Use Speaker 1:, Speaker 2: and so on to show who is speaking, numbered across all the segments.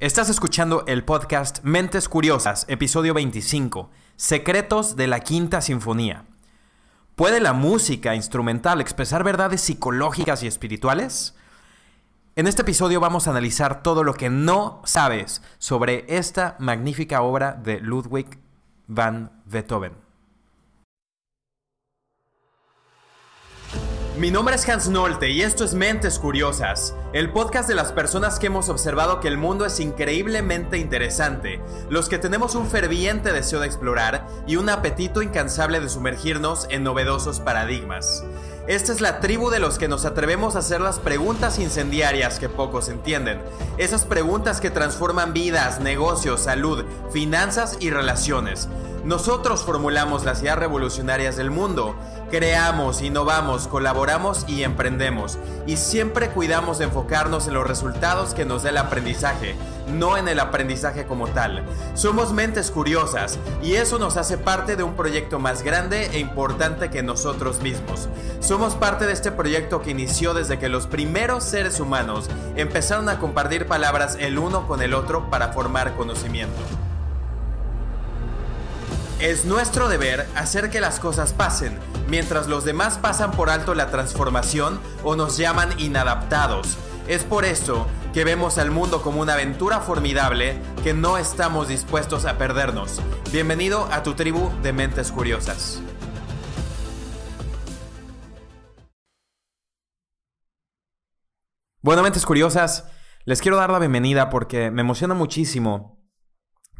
Speaker 1: Estás escuchando el podcast Mentes Curiosas, episodio 25, Secretos de la Quinta Sinfonía. ¿Puede la música instrumental expresar verdades psicológicas y espirituales? En este episodio vamos a analizar todo lo que no sabes sobre esta magnífica obra de Ludwig van Beethoven. Mi nombre es Hans Nolte y esto es Mentes Curiosas, el podcast de las personas que hemos observado que el mundo es increíblemente interesante, los que tenemos un ferviente deseo de explorar y un apetito incansable de sumergirnos en novedosos paradigmas. Esta es la tribu de los que nos atrevemos a hacer las preguntas incendiarias que pocos entienden. Esas preguntas que transforman vidas, negocios, salud, finanzas y relaciones. Nosotros formulamos las ideas revolucionarias del mundo. Creamos, innovamos, colaboramos y emprendemos. Y siempre cuidamos de enfocarnos en los resultados que nos dé el aprendizaje, no en el aprendizaje como tal. Somos mentes curiosas y eso nos hace parte de un proyecto más grande e importante que nosotros mismos. Somos parte de este proyecto que inició desde que los primeros seres humanos empezaron a compartir palabras el uno con el otro para formar conocimiento. Es nuestro deber hacer que las cosas pasen, mientras los demás pasan por alto la transformación o nos llaman inadaptados. Es por eso que vemos al mundo como una aventura formidable que no estamos dispuestos a perdernos. Bienvenido a tu tribu de mentes curiosas. Bueno, mentes curiosas, les quiero dar la bienvenida porque me emociona muchísimo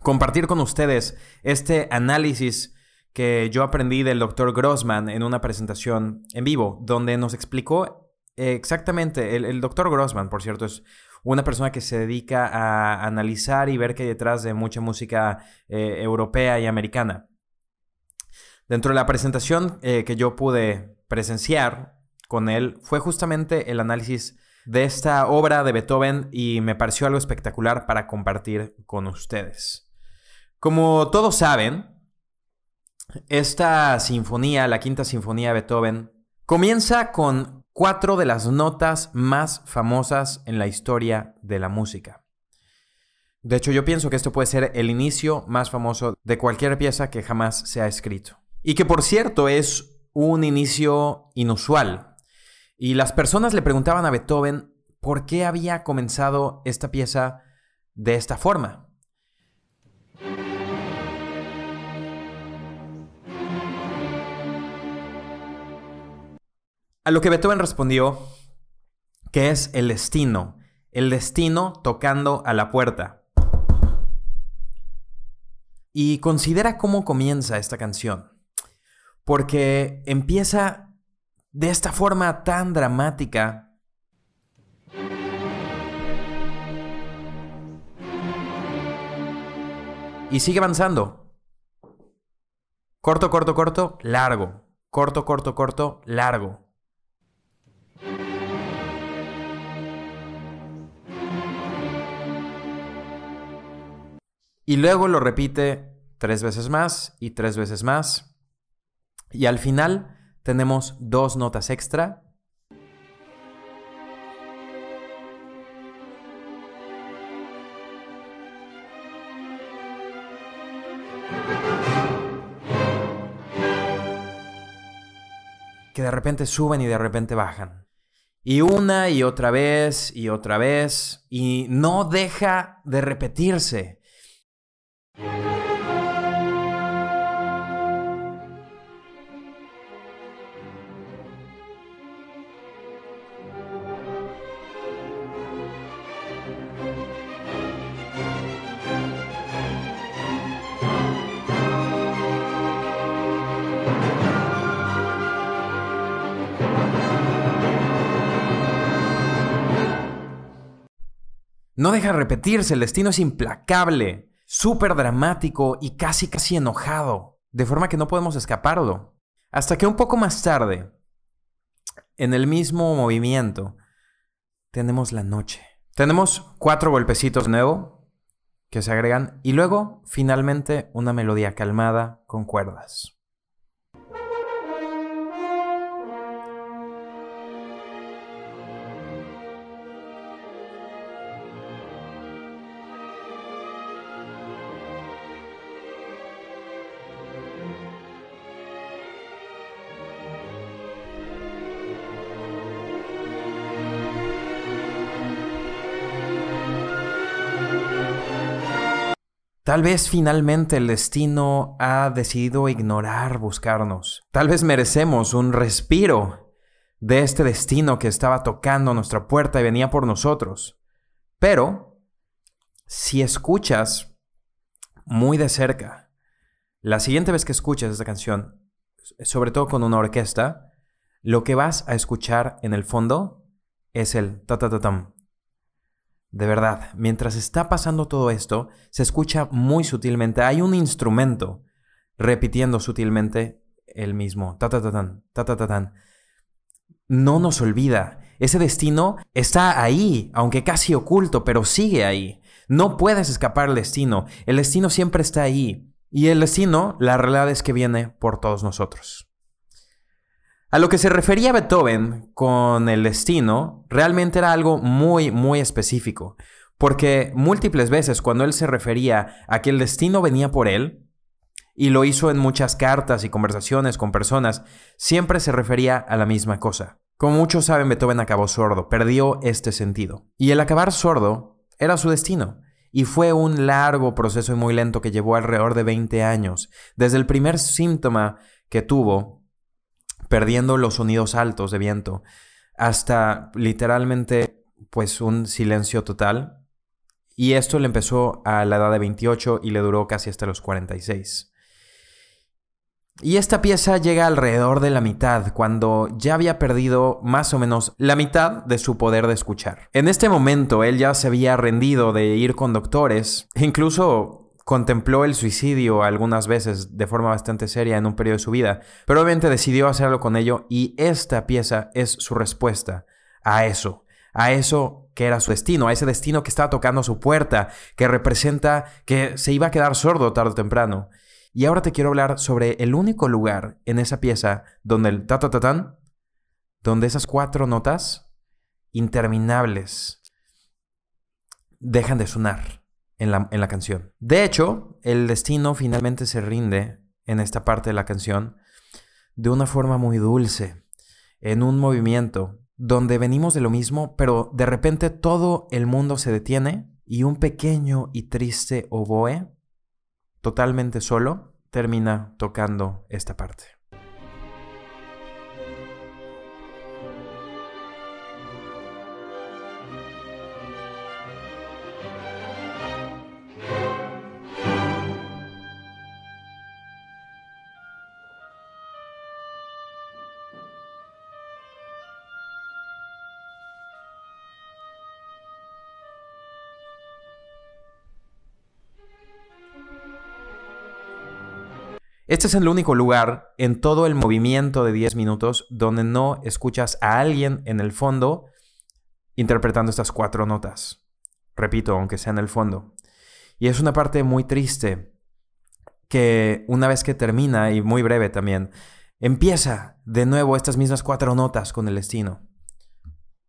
Speaker 1: compartir con ustedes este análisis que yo aprendí del doctor Grossman en una presentación en vivo, donde nos explicó exactamente, el, doctor Grossman, por cierto, es una persona que se dedica a analizar y ver qué hay detrás de mucha música eh, europea y americana. Dentro de la presentación eh, que yo pude presenciar con él fue justamente el análisis de esta obra de Beethoven y me pareció algo espectacular para compartir con ustedes. Como todos saben, esta sinfonía, la quinta sinfonía de Beethoven, comienza con cuatro de las notas más famosas en la historia de la música. De hecho, yo pienso que esto puede ser el inicio más famoso de cualquier pieza que jamás se ha escrito. Y que por cierto es un inicio inusual. Y las personas le preguntaban a Beethoven por qué había comenzado esta pieza de esta forma. A lo que Beethoven respondió que es el destino, el destino tocando a la puerta. Y considera cómo comienza esta canción, porque empieza de esta forma tan dramática. Y sigue avanzando. Corto, corto, corto, largo. Corto, corto, corto, largo. Y luego lo repite tres veces más y tres veces más. Y al final tenemos dos notas extra. Que de repente suben y de repente bajan. Y una y otra vez y otra vez. Y no deja de repetirse. No deja repetirse, el destino es implacable, súper dramático y casi casi enojado, de forma que no podemos escaparlo. Hasta que un poco más tarde, en el mismo movimiento, tenemos la noche. Tenemos cuatro golpecitos nuevo que se agregan y luego finalmente una melodía calmada con cuerdas. Tal vez finalmente el destino ha decidido ignorar buscarnos. Tal vez merecemos un respiro de este destino que estaba tocando nuestra puerta y venía por nosotros. Pero, si escuchas muy de cerca, la siguiente vez que escuches esta canción, sobre todo con una orquesta, lo que vas a escuchar en el fondo es el ta ta ta tam. De verdad, mientras está pasando todo esto, se escucha muy sutilmente. Hay un instrumento repitiendo sutilmente el mismo ta ta ta tan, ta ta ta tan. No nos olvida. Ese destino está ahí, aunque casi oculto, pero sigue ahí. No puedes escapar del destino. El destino siempre está ahí. Y el destino, la realidad es que viene por todos nosotros. A lo que se refería Beethoven con el destino, realmente era algo muy, muy específico, porque múltiples veces cuando él se refería a que el destino venía por él, y lo hizo en muchas cartas y conversaciones con personas, siempre se refería a la misma cosa. Como muchos saben, Beethoven acabó sordo, perdió este sentido. Y el acabar sordo era su destino. Y fue un largo proceso y muy lento que llevó alrededor de 20 años, desde el primer síntoma que tuvo perdiendo los sonidos altos de viento, hasta literalmente pues un silencio total. Y esto le empezó a la edad de 28 y le duró casi hasta los 46. Y esta pieza llega alrededor de la mitad, cuando ya había perdido más o menos la mitad de su poder de escuchar. En este momento él ya se había rendido de ir con doctores, incluso contempló el suicidio algunas veces de forma bastante seria en un periodo de su vida, pero obviamente decidió hacerlo con ello y esta pieza es su respuesta a eso, a eso que era su destino, a ese destino que estaba tocando su puerta, que representa que se iba a quedar sordo tarde o temprano. Y ahora te quiero hablar sobre el único lugar en esa pieza donde el ta ta ta tan, donde esas cuatro notas interminables dejan de sonar en la, canción. De hecho, el destino finalmente se rinde en esta parte de la canción de una forma muy dulce, en un movimiento donde venimos de lo mismo, pero de repente todo el mundo se detiene y un pequeño y triste oboe, totalmente solo, termina tocando esta parte. Este es el único lugar en todo el movimiento de 10 minutos donde no escuchas a alguien en el fondo interpretando estas cuatro notas. Repito, aunque sea en el fondo. Y es una parte muy triste que una vez que termina, y muy breve también, empieza de nuevo estas mismas cuatro notas con el destino.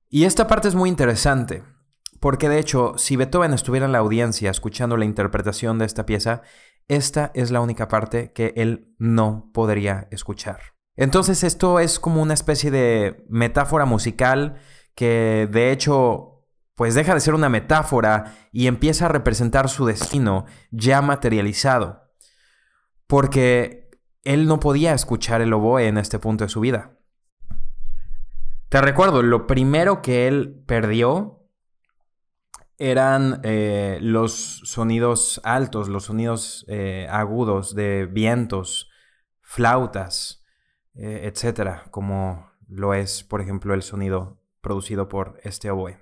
Speaker 1: Y esta parte es muy interesante, porque de hecho, si Beethoven estuviera en la audiencia escuchando la interpretación de esta pieza, esta es la única parte que él no podría escuchar. Entonces esto es como una especie de metáfora musical que de hecho pues deja de ser una metáfora y empieza a representar su destino ya materializado. Porque él no podía escuchar el oboe en este punto de su vida. Te recuerdo, lo primero que él perdió eran eh, los sonidos altos, los sonidos eh, agudos de vientos, flautas, eh, etcétera, como lo es, por ejemplo, el sonido producido por este oboe.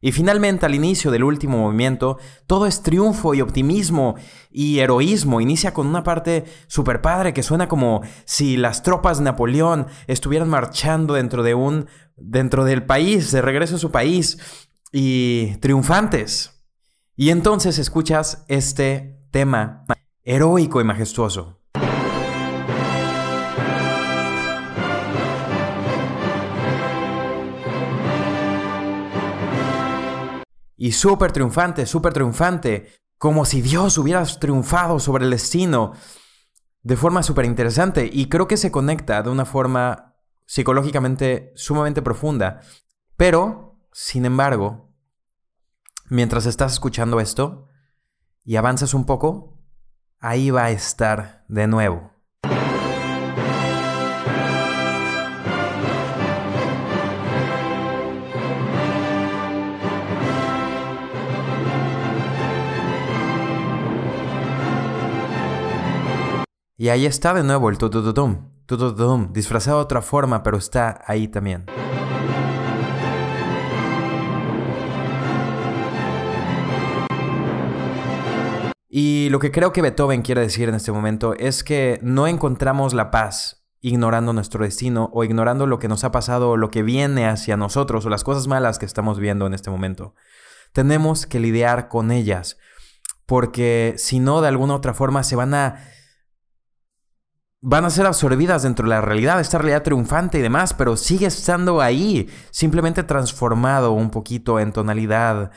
Speaker 1: Y finalmente, al inicio del último movimiento, todo es triunfo y optimismo y heroísmo. Inicia con una parte super padre que suena como si las tropas de Napoleón estuvieran marchando dentro de un dentro del país, de regreso a su país y triunfantes. Y entonces escuchas este tema heroico y majestuoso. Y súper triunfante, súper triunfante, como si Dios hubiera triunfado sobre el destino, de forma súper interesante. Y creo que se conecta de una forma psicológicamente sumamente profunda. Pero sin embargo, mientras estás escuchando esto, y avanzas un poco, ahí va a estar de nuevo. Y ahí está de nuevo el tutututum, tutututum, disfrazado de otra forma, pero está ahí también. Y lo que creo que Beethoven quiere decir en este momento es que no encontramos la paz ignorando nuestro destino o ignorando lo que nos ha pasado o lo que viene hacia nosotros o las cosas malas que estamos viendo en este momento. Tenemos que lidiar con ellas porque si no, de alguna otra forma se van a van a ser absorbidas dentro de la realidad, esta realidad triunfante y demás, pero sigue estando ahí, simplemente transformado un poquito en tonalidad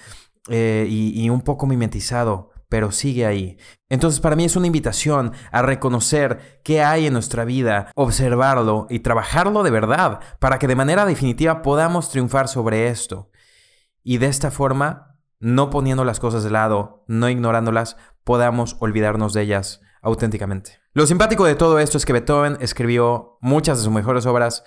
Speaker 1: eh, y, y un poco mimetizado, pero sigue ahí. Entonces para mí es una invitación a reconocer qué hay en nuestra vida, observarlo y trabajarlo de verdad, para que de manera definitiva podamos triunfar sobre esto. Y de esta forma, no poniendo las cosas de lado, no ignorándolas, podamos olvidarnos de ellas auténticamente. Lo simpático de todo esto es que Beethoven escribió muchas de sus mejores obras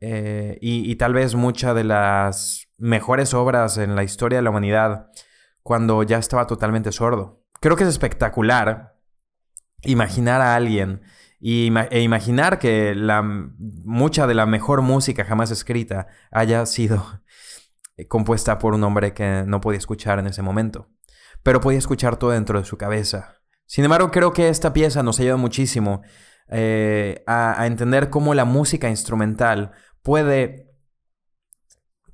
Speaker 1: eh, y, tal vez muchas de las mejores obras en la historia de la humanidad cuando ya estaba totalmente sordo. Creo que es espectacular imaginar a alguien e imaginar que la, mucha de la mejor música jamás escrita haya sido compuesta por un hombre que no podía escuchar en ese momento, pero podía escuchar todo dentro de su cabeza. Sin embargo, creo que esta pieza nos ayuda muchísimo eh, a, entender cómo la música instrumental puede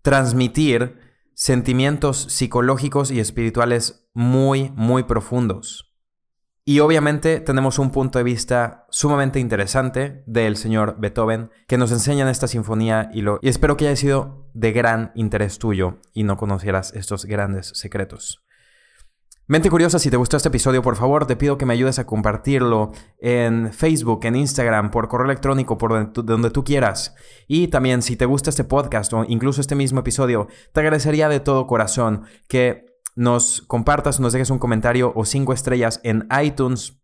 Speaker 1: transmitir sentimientos psicológicos y espirituales muy, muy profundos. Y obviamente tenemos un punto de vista sumamente interesante del señor Beethoven que nos enseña en esta sinfonía y, lo, y espero que haya sido de gran interés tuyo y no conocieras estos grandes secretos. Mente curiosa, si te gustó este episodio, por favor, te pido que me ayudes a compartirlo en Facebook, en Instagram, por correo electrónico, por donde tú, quieras. Y también, si te gusta este podcast o incluso este mismo episodio, te agradecería de todo corazón que nos compartas, nos dejes un comentario o cinco estrellas en iTunes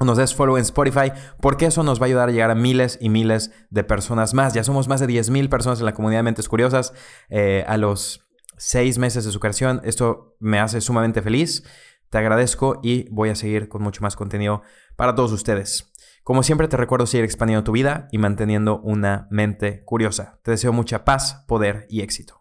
Speaker 1: o nos des follow en Spotify, porque eso nos va a ayudar a llegar a miles y miles de personas más. Ya somos más de 10.000 personas en la comunidad de Mentes Curiosas. Eh, a los seis meses de su creación. Esto me hace sumamente feliz. Te agradezco y voy a seguir con mucho más contenido para todos ustedes. Como siempre te recuerdo seguir expandiendo tu vida y manteniendo una mente curiosa. Te deseo mucha paz, poder y éxito.